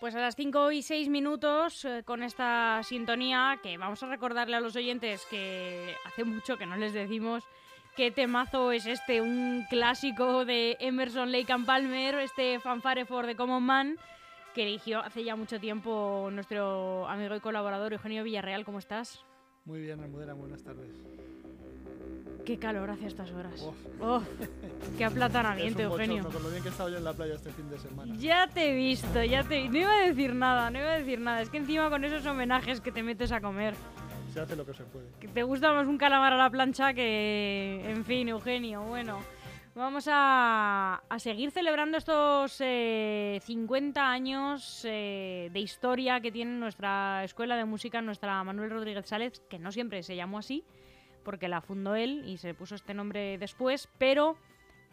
Pues a las 5 y 6 minutos, eh, con esta sintonía, que vamos a recordarle a los oyentes que hace mucho que no les decimos qué temazo es este, un clásico de Emerson Lake and Palmer, este fanfare for the Common Man, que eligió hace ya mucho tiempo nuestro amigo y colaborador Eugenio Villarreal. ¿Cómo estás? Muy bien, Almudena, buenas tardes. Qué calor hace estas horas. Uf. Oh, qué aplatanamiento, Es un Eugenio. con lo bien que he estado yo en la playa este fin de semana. Ya te he visto, ya te No iba a decir nada, no iba a decir nada. Es que encima con esos homenajes que te metes a comer, Se hace lo que se puede. que te gusta más un calamar a la plancha que... En fin, Eugenio, bueno. Vamos a, a seguir celebrando estos eh, 50 años eh, de historia que tiene nuestra escuela de música, nuestra Manuel Rodríguez Sález, que no siempre se llamó así, porque la fundó él y se puso este nombre después, pero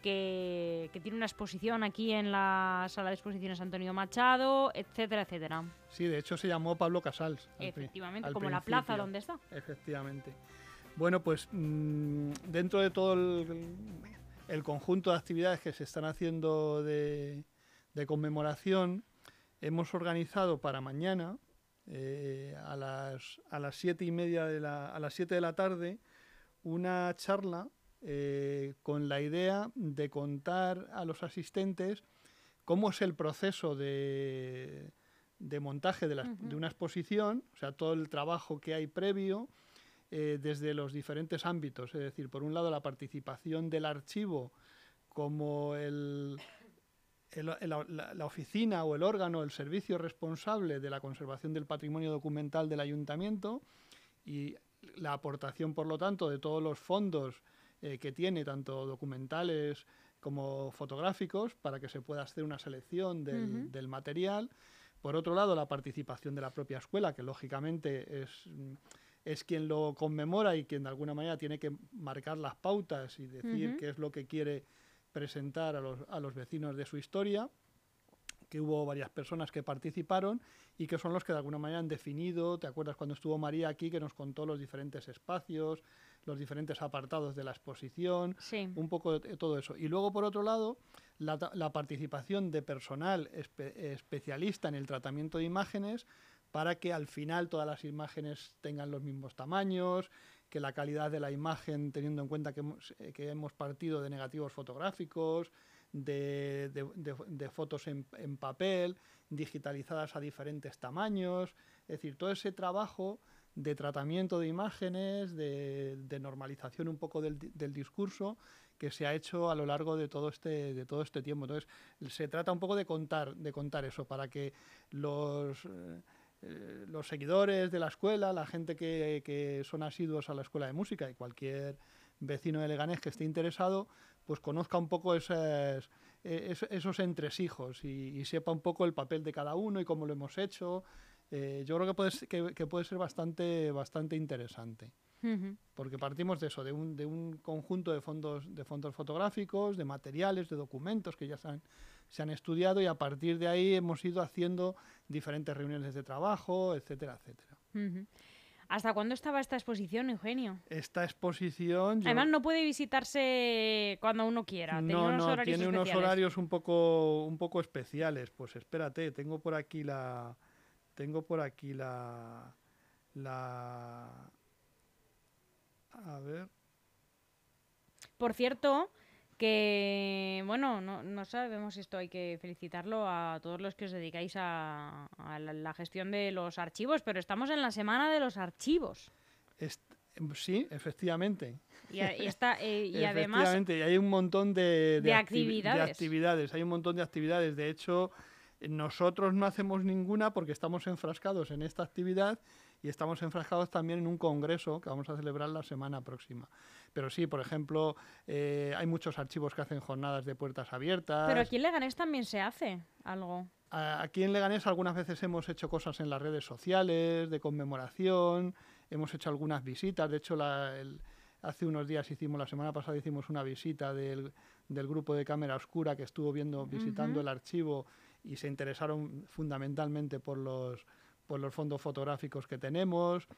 que, que tiene una exposición aquí en la sala de exposiciones Antonio Machado, etcétera, etcétera. Sí, de hecho se llamó Pablo Casals. al Efectivamente, al como la plaza donde está. Efectivamente. Bueno, pues mm, dentro de todo el, el conjunto de actividades que se están haciendo de, de conmemoración, hemos organizado para mañana, eh, a las a las siete y media de la, a las 7 de la tarde, una charla eh, con la idea de contar a los asistentes cómo es el proceso de, de montaje de, la- Ujú. de una exposición, o sea, todo el trabajo que hay previo eh, desde los diferentes ámbitos, es decir, por un lado la participación del archivo como el, el- el- la, la oficina o el órgano, el servicio responsable de la conservación del patrimonio documental del ayuntamiento y la aportación, por lo tanto, de todos los fondos eh, que tiene, tanto documentales como fotográficos, para que se pueda hacer una selección del, material. Por otro lado, la participación de la propia escuela, que lógicamente es, es quien lo conmemora y quien de alguna manera tiene que marcar las pautas y decir qué es lo que quiere presentar a los, a los vecinos de su historia que hubo varias personas que participaron y que son los que de alguna manera han definido, ¿te acuerdas cuando estuvo María aquí que nos contó los diferentes espacios, los diferentes apartados de la exposición, Sí. un poco de todo eso. Y luego, por otro lado, la, participación de personal espe- especialista en el tratamiento de imágenes para que al final todas las imágenes tengan los mismos tamaños, que la calidad de la imagen, teniendo en cuenta que hemos, eh, que hemos partido de negativos fotográficos, de, fotos en, papel, digitalizadas a diferentes tamaños, es decir, todo ese trabajo de tratamiento de imágenes, de, normalización un poco del, di- del discurso que se ha hecho a lo largo de todo este de todo este tiempo. Entonces, se trata un poco de contar de contar eso para que los eh, los seguidores de la escuela, la gente que, que son asiduos a la escuela de música y cualquier vecino de Leganés que esté interesado, pues conozca un poco esas, es- esos entresijos y, y sepa un poco el papel de cada uno y cómo lo hemos hecho. Eh, yo creo que puede, ser- que, que puede ser bastante, bastante interesante porque partimos de eso, de un, de un conjunto de fondos, de fondos fotográficos, de materiales, de documentos que ya se han, se han estudiado y a partir de ahí hemos ido haciendo diferentes reuniones de trabajo, etcétera, etcétera. ¿Hasta cuándo estaba esta exposición, Eugenio? Esta exposición... yo- Además, no puede visitarse cuando uno quiera. No, unos no, horarios tiene unos horarios un poco, un poco especiales. Pues espérate, tengo por aquí la... Tengo por aquí la... La... A ver... Por cierto, que, bueno, no, no sabemos si esto hay que felicitarlo a todos los que os dedicáis a, a la, la gestión de los archivos, pero estamos en la semana de los archivos. est- Sí, efectivamente. Y, a- y está, eh, y además, Efectivamente, y hay un montón de, de actividades. de actividades, Hay un montón de actividades. De hecho, nosotros no hacemos ninguna porque estamos enfrascados en esta actividad y estamos enfrascados también en un congreso que vamos a celebrar la semana próxima. Pero sí, por ejemplo, eh, hay muchos archivos que hacen jornadas de puertas abiertas. pero aquí en Leganés también se hace algo. Aquí en Leganés algunas veces hemos hecho cosas en las redes sociales, de conmemoración, hemos hecho algunas visitas, de hecho la- el- hace unos días hicimos, la semana pasada hicimos una visita del, del grupo de Cámara Oscura que estuvo viendo, visitando el archivo y se interesaron fundamentalmente por los, por los fondos fotográficos que tenemos.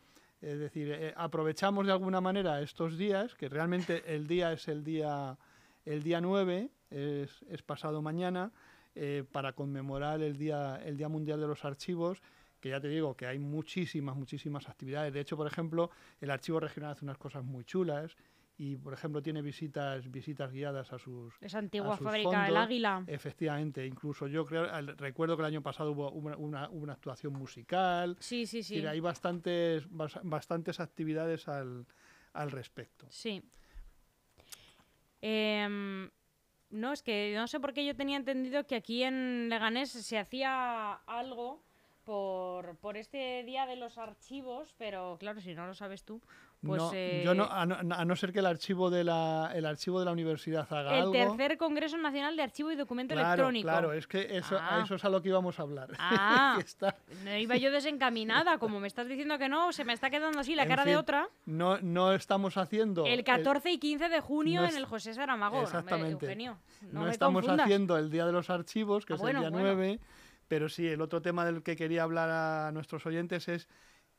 Es decir, eh, aprovechamos de alguna manera estos días, que realmente el día es el día, el día 9, es, es pasado mañana, eh, para conmemorar el día, el día Mundial de los Archivos que ya te digo que hay muchísimas, muchísimas actividades. De hecho, por ejemplo, el Archivo Regional hace unas cosas muy chulas y, por ejemplo, tiene visitas visitas guiadas a sus Esa antigua a sus fábrica, el fondos. Águila. Efectivamente, incluso yo creo, recuerdo que el año pasado hubo una, una- una actuación musical. Sí, sí, Es sí. decir, hay bastantes, bas- bastantes actividades al, al respecto. Sí. Em, no, es que no sé por qué yo tenía entendido que aquí en Leganés se hacía algo por, por este día de los archivos, pero claro, si no lo sabes tú, pues... no, eh, yo no, a, no, a no ser que el archivo de la, el archivo de la universidad haga el algo. tercer Congreso Nacional de Archivo y Documento claro, Electrónico. claro, es que eso, a Ah. eso es a lo que íbamos a hablar. Ah. Está- No iba yo desencaminada, como me estás diciendo que no, se me está quedando así la En cara de otra. no, no estamos haciendo. El 14 y 15 de junio en el José Saramago. Exactamente. Eugenio, no, no me estamos confundas. haciendo el Día de los Archivos, que Ah, es bueno, el día bueno. 9, pero sí, el otro tema del que quería hablar a nuestros oyentes es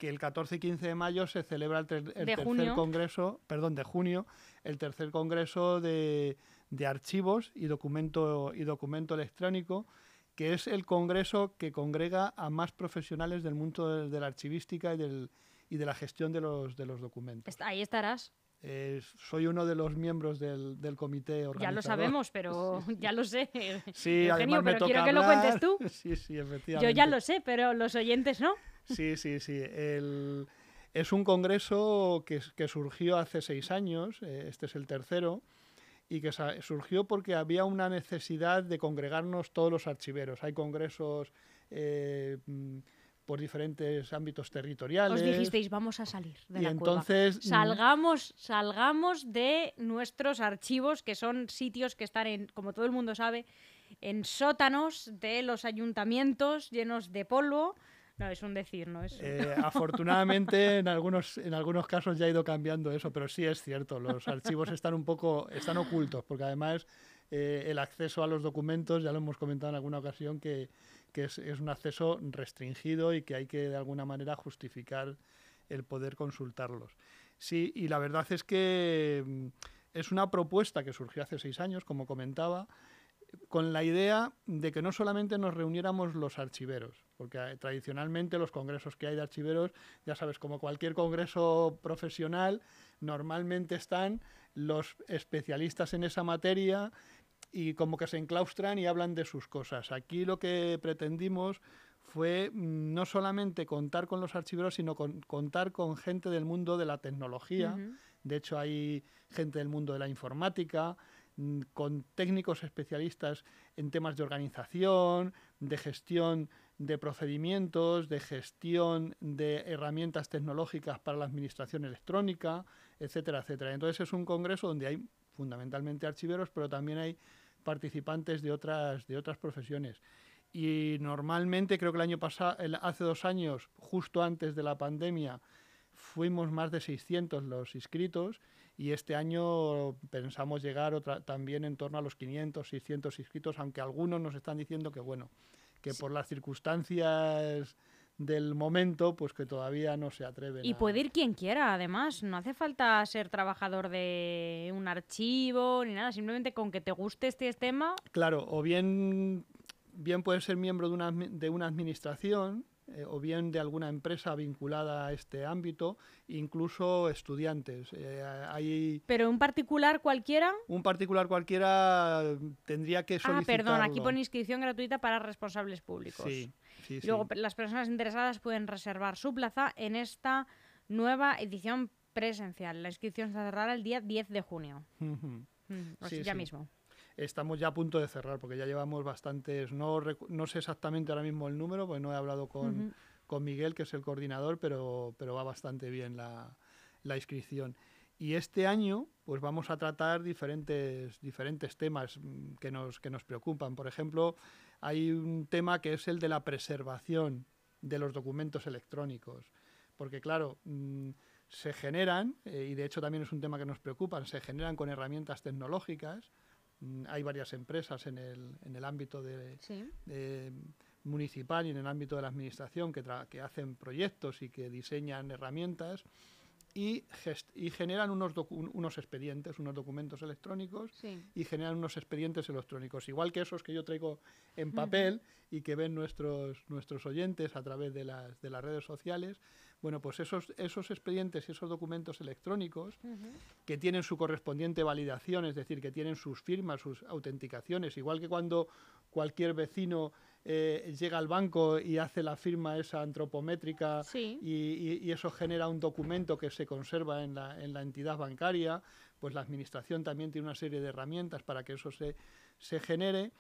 que el 14 y 15 de mayo se celebra el, ter- el tercer junio. congreso, perdón, de junio, el tercer congreso de, de archivos y documento, y documento electrónico, que es el congreso que congrega a más profesionales del mundo de, de la archivística y, del, y de la gestión de los, de los documentos. Ahí estarás. Eh, soy uno de los miembros del, del comité organizador. Ya lo sabemos, pero ya lo sé. Sí, Eugenio, además me pero toca quiero que lo cuentes tú. Sí, sí, Yo efectivamente. ya lo sé, pero los oyentes no. Sí, sí, sí. El- Es un congreso que, que surgió hace seis años, eh, este es el tercero, y que surgió porque había una necesidad de congregarnos todos los archiveros. Hay congresos eh, mm, por diferentes ámbitos territoriales. Os dijisteis, vamos a salir de y la entonces cueva. Salgamos, salgamos de nuestros archivos, que son sitios que están en, como todo el mundo sabe, en sótanos de los ayuntamientos llenos de polvo. No, es un decir, no es. Eh, afortunadamente, en algunos, en algunos casos ya ha ido cambiando eso, pero sí es cierto, los archivos están un poco, están ocultos, porque además eh, el acceso a los documentos, ya lo hemos comentado en alguna ocasión, que, que es, es un acceso restringido y que hay que de alguna manera justificar el poder consultarlos. Sí, y la verdad es que mm, es una propuesta que surgió hace seis años, como comentaba, con la idea de que no solamente nos reuniéramos los archiveros, porque eh, tradicionalmente los congresos que hay de archiveros, ya sabes, como cualquier congreso profesional, normalmente están los especialistas en esa materia y como que se enclaustran y hablan de sus cosas. Aquí lo que pretendimos fue mm, no solamente contar con los archiveros, sino con- contar con gente del mundo de la tecnología. De hecho, hay gente del mundo de la informática, con técnicos especialistas en temas de organización, de gestión de procedimientos, de gestión de herramientas tecnológicas para la administración electrónica, etcétera, etcétera. Entonces es un congreso donde hay fundamentalmente archiveros, pero también hay participantes de otras, de otras profesiones. Y normalmente, creo que el año pasado, hace dos años, justo antes de la pandemia, fuimos más de 600 los inscritos y este año pensamos llegar otra, también en torno a los 500, 600 inscritos, aunque algunos nos están diciendo que bueno, que por las circunstancias del momento, pues que todavía no se atreven. Y a- puede ir quien quiera, además. No hace falta ser trabajador de un archivo ni nada. Simplemente con que te guste este tema. Claro, o bien, bien puedes ser miembro de una, de una administración, eh, o bien de alguna empresa vinculada a este ámbito, incluso estudiantes. Eh, hay Pero un particular cualquiera. un particular cualquiera tendría que Ah, solicitarlo. perdón, aquí pone inscripción gratuita para responsables públicos. Sí, sí, Y sí. Luego, las personas interesadas pueden reservar su plaza en esta nueva edición presencial. La inscripción se cerrará el día 10 de junio. Mm, o Sí, ya mismo. Estamos ya a punto de cerrar porque ya llevamos bastantes, no, no sé exactamente ahora mismo el número, porque no he hablado con, Ujú. con Miguel, que es el coordinador, pero, pero va bastante bien la, la inscripción. Y este año, pues vamos a tratar diferentes, diferentes temas mm, que nos, que nos preocupan. Por ejemplo, hay un tema que es el de la preservación de los documentos electrónicos. Porque, claro, mm, se generan, eh, y de hecho también es un tema que nos preocupa, se generan con herramientas tecnológicas. Mm, Hay varias empresas en el, en el ámbito de, Sí. municipal y en el ámbito de la administración que, tra- que hacen proyectos y que diseñan herramientas y, y generan unos, unos expedientes, unos documentos electrónicos y generan unos expedientes electrónicos, igual que esos que yo traigo en papel y que ven nuestros, nuestros oyentes a través de las, de las redes sociales. Bueno, pues esos, esos expedientes y esos documentos electrónicos que tienen su correspondiente validación, es decir, que tienen sus firmas, sus autenticaciones, igual que cuando cualquier vecino eh, llega al banco y hace la firma esa antropométrica y, eso genera un documento que se conserva en la, en la, entidad bancaria, pues la administración también tiene una serie de herramientas para que eso se, se genere.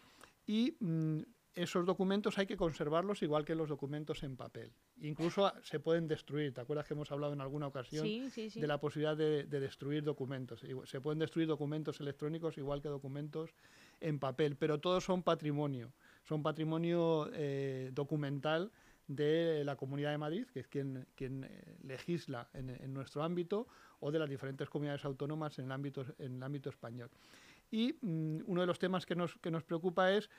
Y mm, esos documentos hay que conservarlos igual que los documentos en papel. Incluso se pueden destruir. ¿Te acuerdas que hemos hablado en alguna ocasión de la posibilidad de, de, destruir documentos? Se pueden destruir documentos electrónicos igual que documentos en papel, pero todos son patrimonio son patrimonio eh, documental de la Comunidad de Madrid, que es quien, quien eh, legisla en, nuestro ámbito, o de las diferentes comunidades autónomas en el ámbito, en el ámbito español. Y mm, uno de los temas que nos, que nos preocupa es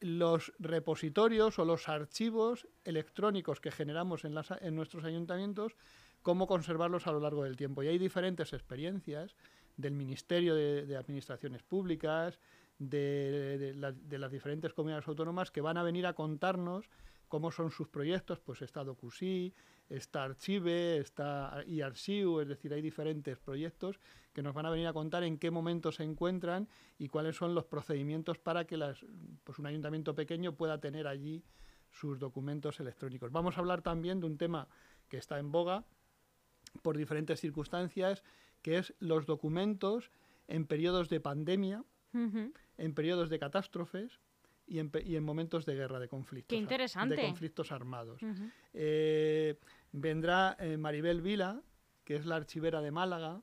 los repositorios o los archivos electrónicos que generamos en, las, en nuestros ayuntamientos, cómo conservarlos a lo largo del tiempo. Y hay diferentes experiencias del Ministerio de Administraciones Públicas, de, las diferentes comunidades autónomas que van a venir a contarnos cómo son sus proyectos, pues está DocuSí, está Archive, está eArchive, es decir, hay diferentes proyectos que nos van a venir a contar en qué momento se encuentran y cuáles son los procedimientos para que las, pues un ayuntamiento pequeño pueda tener allí sus documentos electrónicos. Vamos a hablar también de un tema que está en boga por diferentes circunstancias, que es los documentos en periodos de pandemia, en periodos de catástrofes y en, momentos de guerra, de conflictos. De conflictos armados. Eh, vendrá eh, Maribel Vila, que es la archivera de Málaga,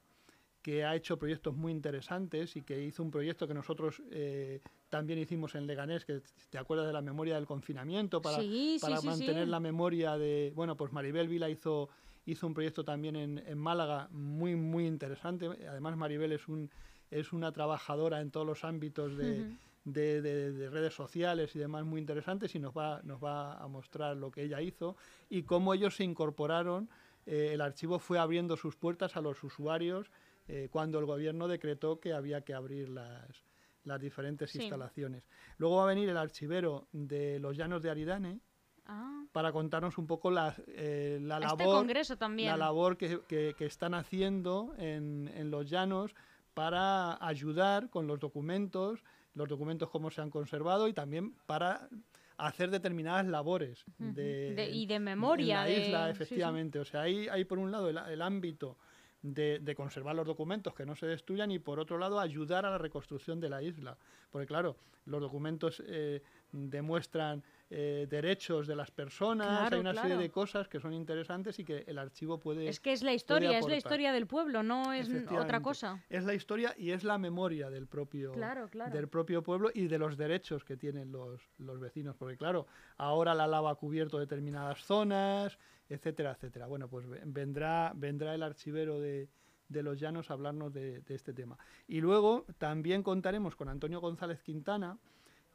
que ha hecho proyectos muy interesantes y que hizo un proyecto que nosotros eh, también hicimos en Leganés, que te acuerdas de la memoria del confinamiento, para, para mantener la memoria de... Bueno, pues Maribel Vila hizo, hizo un proyecto también en, Málaga muy, muy interesante. Además, Maribel es un es una trabajadora en todos los ámbitos de, redes sociales y demás muy interesantes y nos va, nos va a mostrar lo que ella hizo y cómo ellos se incorporaron. Eh, el archivo fue abriendo sus puertas a los usuarios eh, cuando el gobierno decretó que había que abrir las, las diferentes instalaciones. Luego va a venir el archivero de los Llanos de Aridane, ah. para contarnos un poco la, eh, la este labor, congreso también. La labor que, que, que están haciendo en, en, los llanos para ayudar con los documentos, los documentos cómo se han conservado y también para hacer determinadas labores de, y de memoria. En la isla, efectivamente. O sea, hay, hay por un lado el, ámbito de, de, conservar los documentos que no se destruyan y por otro lado ayudar a la reconstrucción de la isla. Porque claro, los documentos eh, demuestran eh, derechos de las personas, hay una serie de cosas que son interesantes y que el archivo puede. Es que es la historia, es la historia del pueblo, no es otra cosa. Es la historia y es la memoria del propio, del propio pueblo y de los derechos que tienen los, los vecinos, porque claro, ahora la lava ha cubierto determinadas zonas, etcétera, etcétera. Bueno, pues vendrá, vendrá el archivero de, de los llanos a hablarnos de, de este tema. Y luego también contaremos con Antonio González Quintana,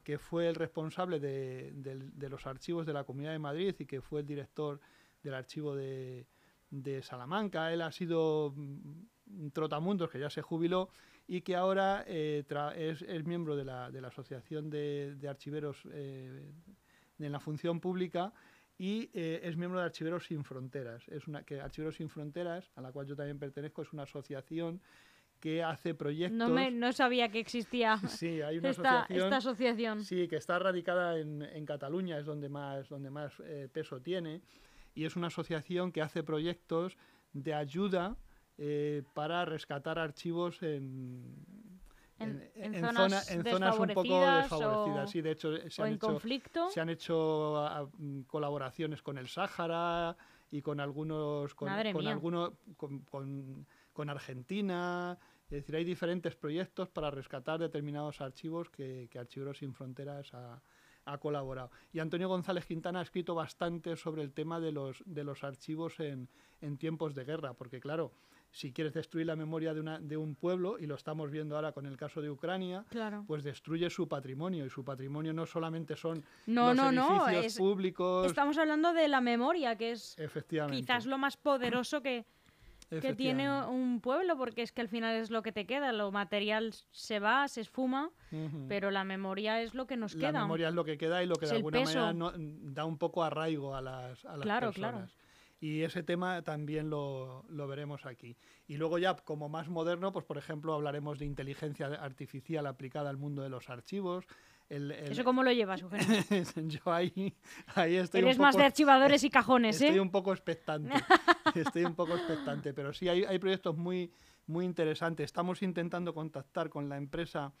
que fue el responsable de, los archivos de la Comunidad de Madrid y que fue el director del archivo de, Salamanca. Él ha sido un mm, trotamundos que ya se jubiló y que ahora eh, es, miembro de la, Asociación de, Archiveros eh, en la Función Pública y eh, es miembro de Archiveros Sin Fronteras. Es una, que Archiveros Sin Fronteras, a la cual yo también pertenezco, es una asociación que hace proyectos. No, me, no sabía que existía sí, hay una esta, asociación, esta, asociación, Sí, que está radicada en, en Cataluña, es donde más, donde más eh, peso tiene, y es una asociación que hace proyectos de ayuda eh, para rescatar archivos en, en, en, zonas, en zonas un poco desfavorecidas. sí, de hecho, se han, hecho, se han hecho mm, colaboraciones con el Sáhara y con algunos con, con algunos con con Argentina. Es decir, hay diferentes proyectos para rescatar determinados archivos que, que Archiveros Sin Fronteras ha, colaborado. Y Antonio González Quintana ha escrito bastante sobre el tema de los, de los archivos en, en tiempos de guerra, porque claro, si quieres destruir la memoria de, una, de un pueblo, y lo estamos viendo ahora con el caso de Ucrania, pues destruye su patrimonio. Y su patrimonio no solamente son no, los no, edificios públicos. Estamos hablando de la memoria, que es quizás lo más poderoso que, que tiene un pueblo, porque es que al final es lo que te queda, lo material se va, se esfuma, pero la memoria es lo que nos queda. La memoria es lo que queda y lo que de alguna manera da un poco arraigo a las, a las claro, Claro. Y ese tema también lo, lo, veremos aquí. Y luego ya como más moderno, pues por ejemplo hablaremos de inteligencia artificial aplicada al mundo de los archivos, ¿Eso cómo lo llevas, Eugenio? Yo ahí, ahí estoy Eres más de archivadores y cajones, ¿eh? Estoy un poco expectante. estoy un poco expectante, pero sí hay, hay proyectos muy, muy interesantes. Estamos intentando contactar con la empresa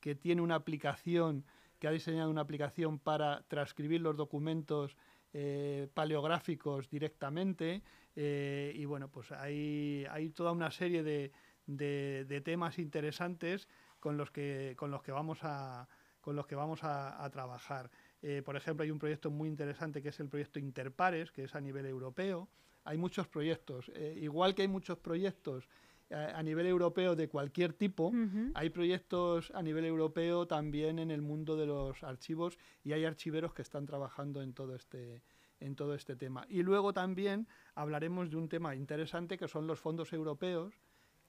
que tiene una aplicación, que ha diseñado una aplicación para transcribir los documentos eh, paleográficos directamente. Eh, y bueno, pues hay, hay toda una serie de, de, de, temas interesantes con los que, con los que vamos a, con los que vamos a, trabajar. Eh, por ejemplo, hay un proyecto muy interesante que es el proyecto Interpares, que es a nivel europeo. Hay muchos proyectos, eh, igual que hay muchos proyectos eh, a nivel europeo de cualquier tipo, hay proyectos a nivel europeo también en el mundo de los archivos y hay archiveros que están trabajando en todo este en todo este tema. Y luego también hablaremos de un tema interesante que son los fondos europeos,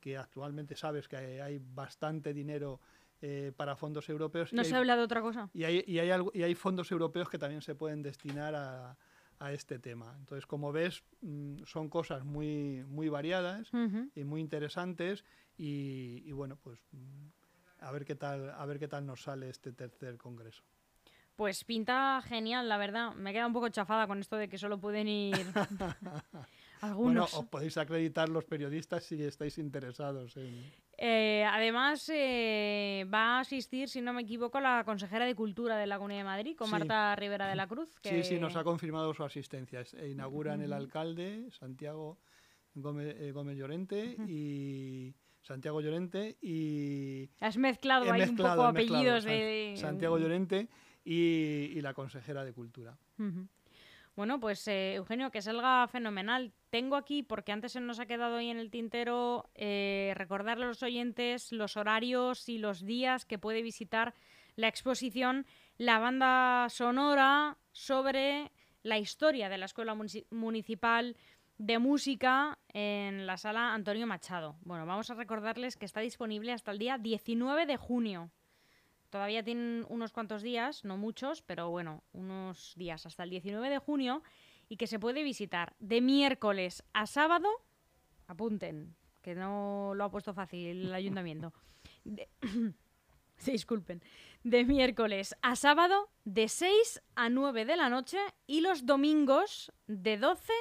que actualmente sabes que hay bastante dinero eh, para fondos europeos. No se habla de otra cosa. Y hay, y, hay y hay fondos europeos que también se pueden destinar a, a este tema. Entonces, como ves, mm, son cosas muy, muy variadas y muy interesantes y, y, bueno, pues mm, a ver qué tal, a ver qué tal nos sale este tercer congreso. Pues pinta genial, la verdad. Me queda un poco chafada con esto de que solo pueden ir algunos. Bueno, os podéis acreditar los periodistas si estáis interesados en... Eh, además, eh, va a asistir, si no me equivoco, la consejera de Cultura de la Comunidad de Madrid, con Marta Rivera de la Cruz. Sí, sí, nos ha confirmado su asistencia. Inauguran el alcalde, Santiago Gómez, eh, Llorente, y Santiago Llorente y... Has mezclado ahí un poco apellidos de... Santiago Llorente y, la consejera de Cultura. Bueno, pues eh, Eugenio, que salga fenomenal. Tengo aquí, porque antes se nos ha quedado ahí en el tintero, eh, recordarle a los oyentes los horarios y los días que puede visitar la exposición La banda sonora sobre la historia de la Escuela Municipal de Música en la sala Antonio Machado. Bueno, vamos a recordarles que está disponible hasta el día 19 de junio. Todavía tienen unos cuantos días, no muchos, pero bueno, unos días hasta el 19 de junio y que se puede visitar de miércoles a sábado. Apunten, que no lo ha puesto fácil el ayuntamiento. se disculpen. De miércoles a sábado de 6 a 9 de la noche y los domingos de 12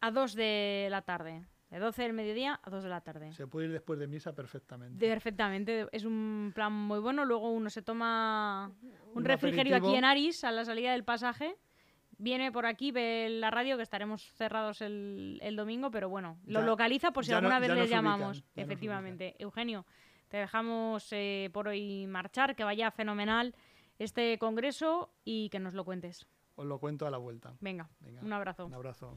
a 2 de la tarde. De 12 del mediodía a 2 de la tarde. Se puede ir después de misa perfectamente. perfectamente, es un plan muy bueno. Luego uno se toma un, refrigerio aquí en Aris a la salida del pasaje. Viene por aquí, ve la radio, que estaremos cerrados el, domingo, pero bueno, lo localiza por si alguna vez le llamamos. efectivamente. Eugenio, te dejamos eh, por hoy marchar, que vaya fenomenal este congreso y que nos lo cuentes. Os lo cuento a la vuelta. Venga. un abrazo. Un abrazo.